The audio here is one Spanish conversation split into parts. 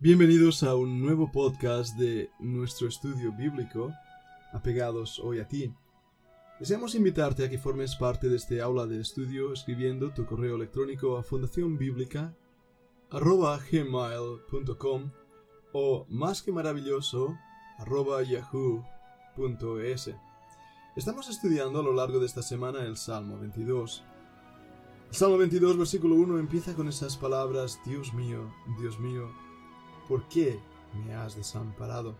Bienvenidos a un nuevo podcast de nuestro estudio bíblico, apegados hoy a ti. Deseamos invitarte a que formes parte de este aula de estudio escribiendo tu correo electrónico a fundacionbiblica.gmail.com o más que maravilloso yahoo.es. Estamos estudiando a lo largo de esta semana el Salmo 22. El Salmo 22, versículo 1 empieza con esas palabras, Dios mío, Dios mío, ¿por qué me has desamparado?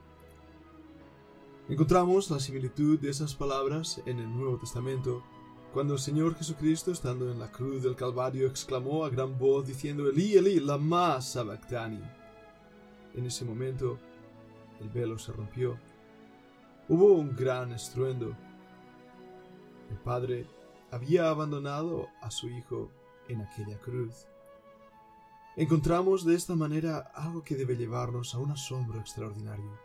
Encontramos la similitud de esas palabras en el Nuevo Testamento, cuando el Señor Jesucristo, estando en la cruz del Calvario, exclamó a gran voz diciendo, Eli, Eli, lama sabactani. En ese momento, el velo se rompió. Hubo un gran estruendo. El Padre había abandonado a su Hijo en aquella cruz. Encontramos de esta manera algo que debe llevarnos a un asombro extraordinario.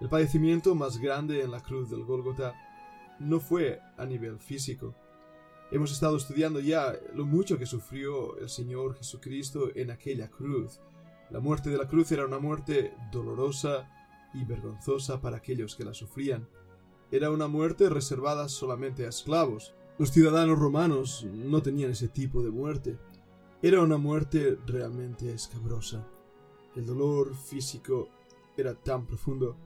El padecimiento más grande en la cruz del Gólgota no fue a nivel físico. Hemos estado estudiando ya lo mucho que sufrió el Señor Jesucristo en aquella cruz. La muerte de la cruz era una muerte dolorosa y vergonzosa para aquellos que la sufrían. Era una muerte reservada solamente a esclavos. Los ciudadanos romanos no tenían ese tipo de muerte. Era una muerte realmente escabrosa. El dolor físico era tan profundo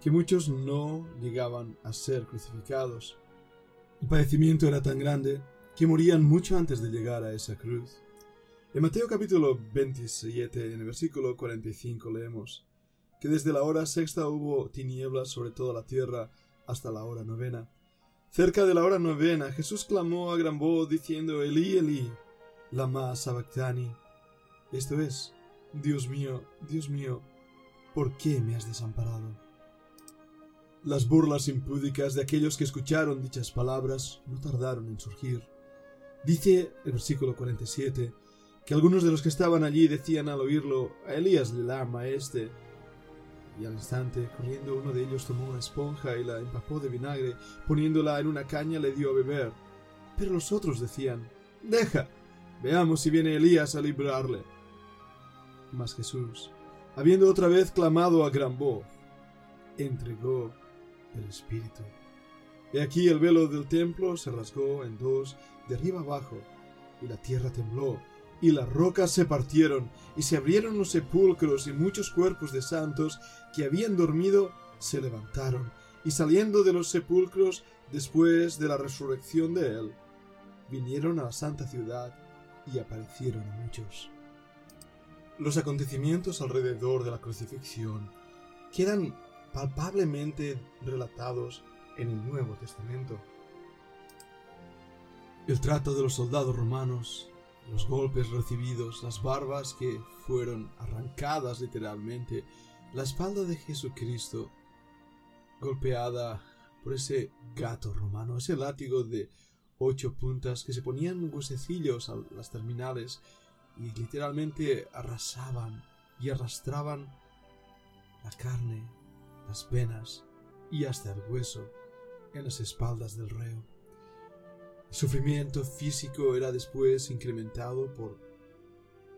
que muchos no llegaban a ser crucificados. El padecimiento era tan grande que morían mucho antes de llegar a esa cruz. En Mateo capítulo 27, en el versículo 45 leemos que desde la hora sexta hubo tinieblas sobre toda la tierra hasta la hora novena. Cerca de la hora novena Jesús clamó a gran voz diciendo Elí, Elí, lama sabactani. Esto es, Dios mío, Dios mío, ¿por qué me has desamparado? Las burlas impúdicas de aquellos que escucharon dichas palabras no tardaron en surgir. Dice el versículo 47 que algunos de los que estaban allí decían al oírlo, a Elías le lama este. Y al instante, corriendo uno de ellos tomó una esponja y la empapó de vinagre, poniéndola en una caña le dio a beber. Pero los otros decían, Deja, veamos si viene Elías a librarle. Mas Jesús, habiendo otra vez clamado a gran voz, entregó el Espíritu. Y aquí el velo del templo se rasgó en dos de arriba abajo, y la tierra tembló, y las rocas se partieron, y se abrieron los sepulcros, y muchos cuerpos de santos que habían dormido se levantaron, y saliendo de los sepulcros después de la resurrección de él, vinieron a la santa ciudad y aparecieron a muchos. Los acontecimientos alrededor de la crucifixión quedan palpablemente relatados en el Nuevo Testamento. El trato de los soldados romanos, los golpes recibidos, las barbas que fueron arrancadas literalmente, la espalda de Jesucristo golpeada por ese gato romano, ese látigo de ocho puntas que se ponían huesecillos a las terminales y literalmente arrasaban y arrastraban la carne, las venas y hasta el hueso en las espaldas del reo. El sufrimiento físico era después incrementado por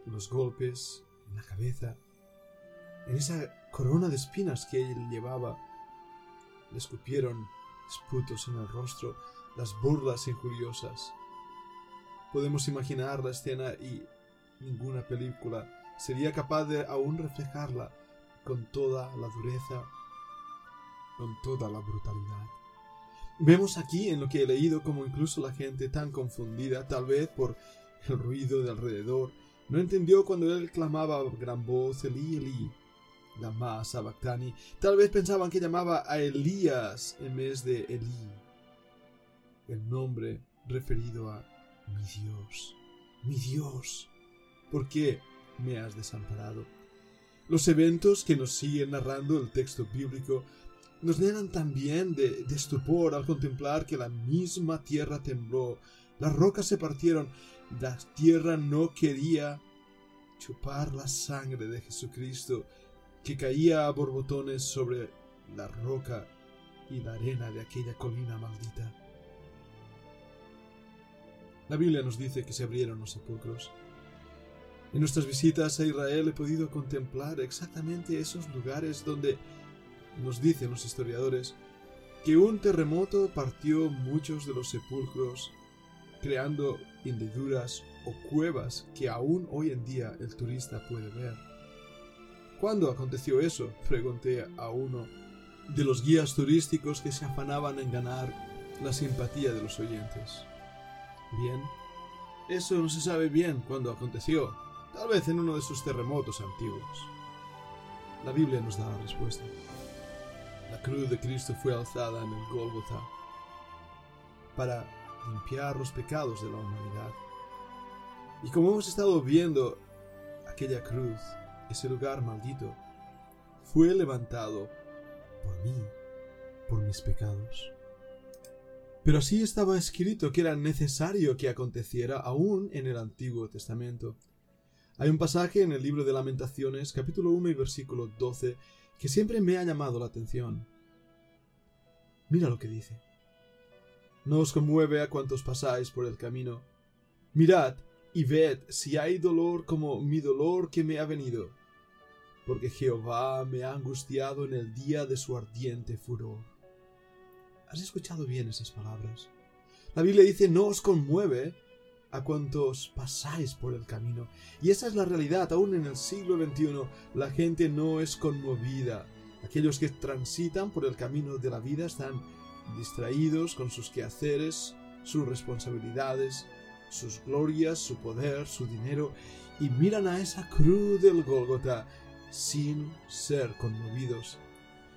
los golpes en la cabeza, en esa corona de espinas que él llevaba. Le escupieron esputos en el rostro, las burlas injuriosas. Podemos imaginar la escena y ninguna película sería capaz de aún reflejarla con toda la dureza, con toda la brutalidad. Vemos aquí en lo que he leído como incluso la gente tan confundida, tal vez por el ruido de alrededor, no entendió cuando él clamaba a gran voz Elí, Elí, lama sabactani. Tal vez pensaban que llamaba a Elías en vez de Elí el nombre referido a mi Dios, mi Dios, ¿por qué me has desamparado? Los eventos que nos siguen narrando el texto bíblico nos llenan también de, de estupor al contemplar que la misma tierra tembló, las rocas se partieron, la tierra no quería chupar la sangre de Jesucristo que caía a borbotones sobre la roca y la arena de aquella colina maldita. La Biblia nos dice que se abrieron los sepulcros. En nuestras visitas a Israel he podido contemplar exactamente esos lugares donde, nos dicen los historiadores, que un terremoto partió muchos de los sepulcros, creando hendiduras o cuevas que aún hoy en día el turista puede ver. ¿Cuándo aconteció eso? pregunté a uno de los guías turísticos que se afanaban en ganar la simpatía de los oyentes. Bien, eso no se sabe bien cuándo aconteció, tal vez en uno de esos terremotos antiguos. La Biblia nos da la respuesta. La cruz de Cristo fue alzada en el Gólgota para limpiar los pecados de la humanidad. Y como hemos estado viendo, aquella cruz, ese lugar maldito, fue levantado por mí, por mis pecados. Pero así estaba escrito que era necesario que aconteciera aún en el Antiguo Testamento. Hay un pasaje en el libro de Lamentaciones, capítulo 1 y versículo 12, que siempre me ha llamado la atención. Mira lo que dice. No os conmueve a cuantos pasáis por el camino. Mirad y ved si hay dolor como mi dolor que me ha venido, porque Jehová me ha angustiado en el día de su ardiente furor. ¿Has escuchado bien esas palabras? La Biblia dice no os conmueve a cuantos pasáis por el camino. Y esa es la realidad, aún en el siglo XXI la gente no es conmovida. Aquellos que transitan por el camino de la vida están distraídos con sus quehaceres, sus responsabilidades, sus glorias, su poder, su dinero, y miran a esa cruz del Gólgota sin ser conmovidos.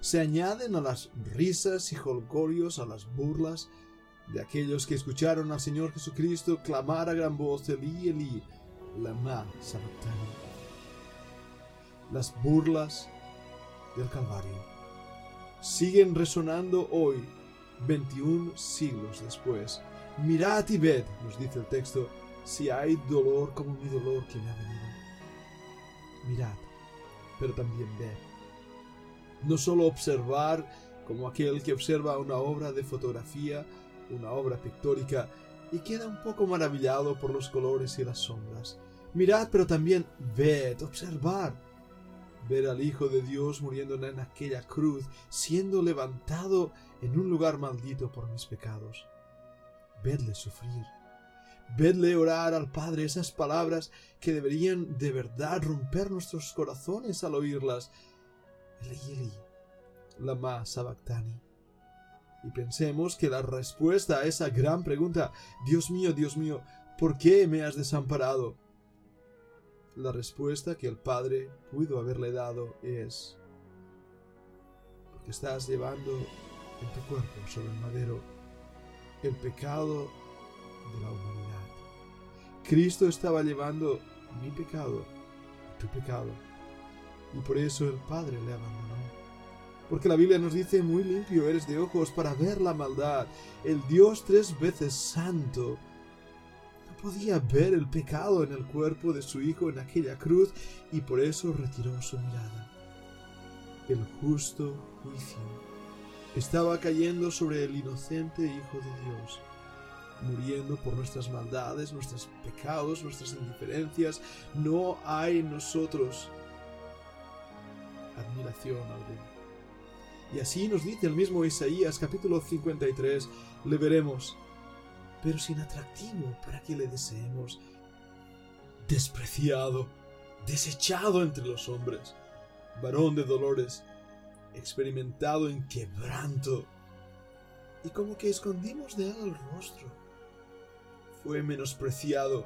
Se añaden a las risas y holgorios, a las burlas, de aquellos que escucharon al Señor Jesucristo clamar a gran voz, Elí, Elí, lama sabactani. Las burlas del Calvario siguen resonando hoy, 21 siglos después. Mirad y ved, nos dice el texto, si hay dolor como mi dolor que me ha venido. Mirad, pero también ved. No solo observar como aquel que observa una obra de fotografía una obra pictórica y queda un poco maravillado por los colores y las sombras. Mirad, pero también ved, observar. Ver al Hijo de Dios muriendo en aquella cruz, siendo levantado en un lugar maldito por mis pecados. Vedle sufrir. Vedle orar al Padre esas palabras que deberían de verdad romper nuestros corazones al oírlas. Eli, lama sabactani y pensemos que la respuesta a esa gran pregunta, Dios mío, Dios mío, ¿por qué me has desamparado? La respuesta que el Padre pudo haberle dado es, porque estás llevando en tu cuerpo sobre el madero el pecado de la humanidad. Cristo estaba llevando mi pecado, tu pecado, y por eso el Padre le abandonó. Porque la Biblia nos dice, muy limpio eres de ojos para ver la maldad. El Dios tres veces santo no podía ver el pecado en el cuerpo de su Hijo en aquella cruz y por eso retiró su mirada. El justo juicio estaba cayendo sobre el inocente Hijo de Dios, muriendo por nuestras maldades, nuestros pecados, nuestras indiferencias. No hay nosotros admiración alguna. Y así nos dice el mismo Isaías capítulo 53, le veremos, pero sin atractivo para que le deseemos, despreciado, desechado entre los hombres, varón de dolores, experimentado en quebranto, y como que escondimos de él el rostro. Fue menospreciado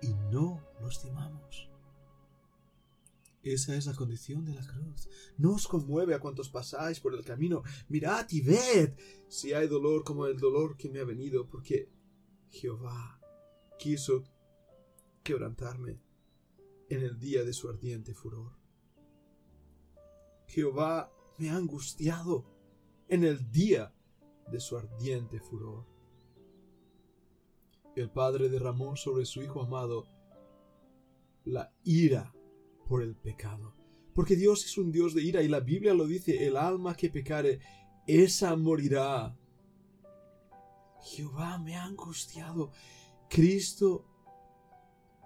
y no lo estimamos. Esa es la condición de la cruz. No os conmueve a cuantos pasáis por el camino. Mirad y ved si hay dolor como el dolor que me ha venido, porque Jehová quiso quebrantarme en el día de su ardiente furor. Jehová me ha angustiado en el día de su ardiente furor. El Padre derramó sobre su Hijo amado la ira por el pecado. Porque Dios es un Dios de ira y la Biblia lo dice, el alma que pecare, esa morirá. Jehová me ha angustiado. Cristo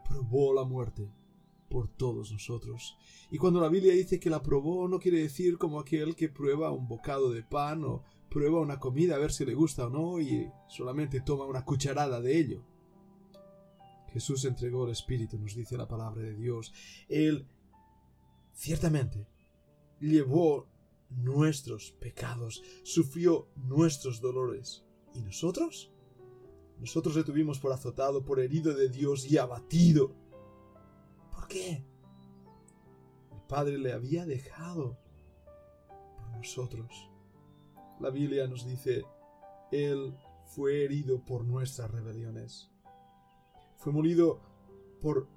probó la muerte por todos nosotros. Y cuando la Biblia dice que la probó, no quiere decir como aquel que prueba un bocado de pan o prueba una comida a ver si le gusta o no y solamente toma una cucharada de ello. Jesús entregó el Espíritu, nos dice la palabra de Dios. Él ciertamente llevó nuestros pecados, sufrió nuestros dolores. ¿Y nosotros? Nosotros le tuvimos por azotado, por herido de Dios y abatido. ¿Por qué? El Padre le había dejado por nosotros. La Biblia nos dice, Él fue herido por nuestras rebeliones. Fue molido por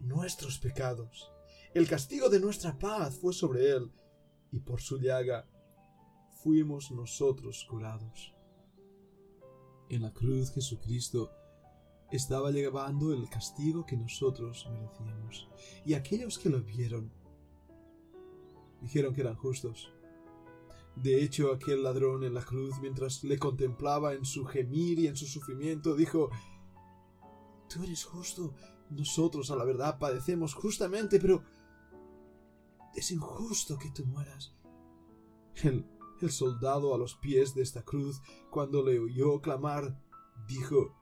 nuestros pecados. El castigo de nuestra paz fue sobre Él, y por su llaga fuimos nosotros curados. En la cruz Jesucristo estaba llevando el castigo que nosotros merecíamos. Y aquellos que lo vieron dijeron que eran justos. De hecho, aquel ladrón en la cruz, mientras le contemplaba en su gemir y en su sufrimiento, dijo, Tú eres justo, nosotros a la verdad padecemos justamente, pero es injusto que tú mueras. El, el soldado a los pies de esta cruz, cuando le oyó clamar, dijo,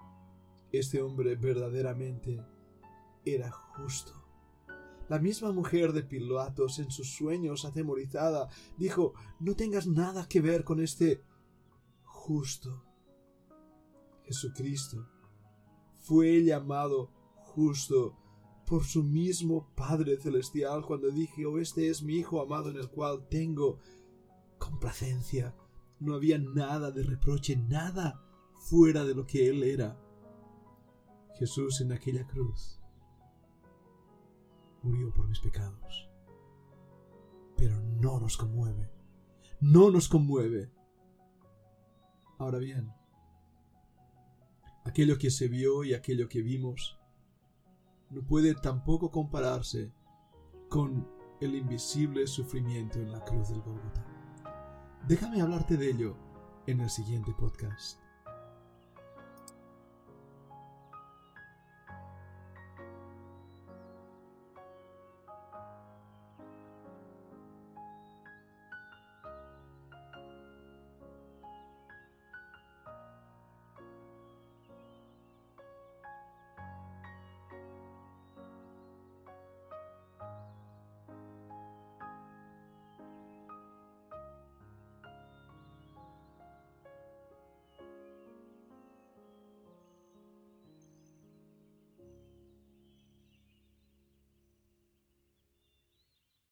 Este hombre verdaderamente era justo. La misma mujer de Pilatos en sus sueños atemorizada dijo, no tengas nada que ver con este justo. Jesucristo fue llamado justo por su mismo Padre Celestial cuando dijo, este es mi Hijo amado en el cual tengo complacencia. No había nada de reproche, nada fuera de lo que Él era. Jesús en aquella cruz murió por mis pecados. Pero no nos conmueve. No nos conmueve. Ahora bien, aquello que se vio y aquello que vimos no puede tampoco compararse con el invisible sufrimiento en la cruz del Golgota. Déjame hablarte de ello en el siguiente podcast.